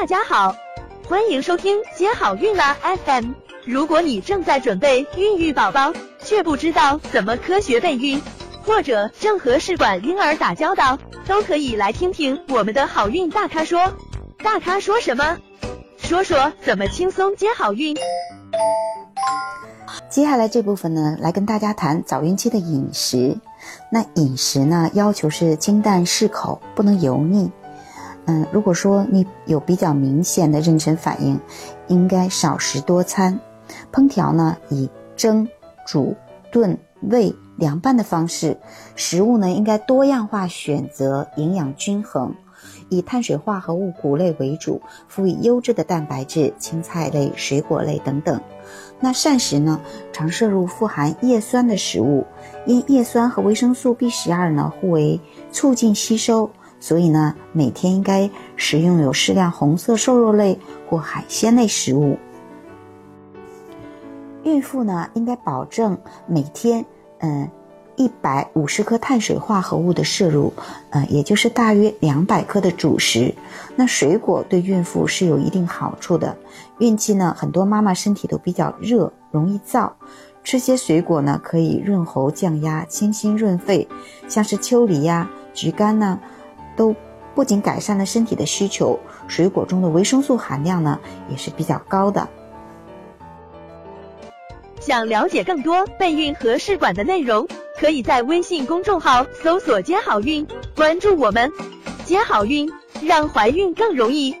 大家好，欢迎收听接好运啦 FM。如果你正在准备孕育宝宝，却不知道怎么科学备孕，或者正和试管婴儿打交道，都可以来听听我们的好运大咖说。大咖说什么？说说怎么轻松接好运。接下来这部分呢，来跟大家谈早孕期的饮食。那饮食呢，要求是清淡适口，不能油腻。嗯，如果说你有比较明显的妊娠反应，应该少食多餐。烹调呢，以蒸、煮、炖、煨、凉拌的方式。食物呢，应该多样化选择，营养均衡，以碳水化合物、谷类为主，辅以优质的蛋白质、青菜类、水果类等等。那膳食呢，常摄入富含叶酸的食物，因叶酸和维生素 B 十二呢互为促进吸收。所以呢，每天应该食用有适量红色瘦肉类或海鲜类食物。孕妇呢，应该保证每天嗯一百五十克碳水化合物的摄入，呃，也就是大约两百克的主食。那水果对孕妇是有一定好处的。孕期呢，很多妈妈身体都比较热，容易燥，吃些水果呢，可以润喉降压、清心润肺，像是秋梨呀、橘干呢。都不仅改善了身体的需求，水果中的维生素含量呢也是比较高的。想了解更多备孕和试管的内容，可以在微信公众号搜索“接好运”，关注我们，接好运，让怀孕更容易。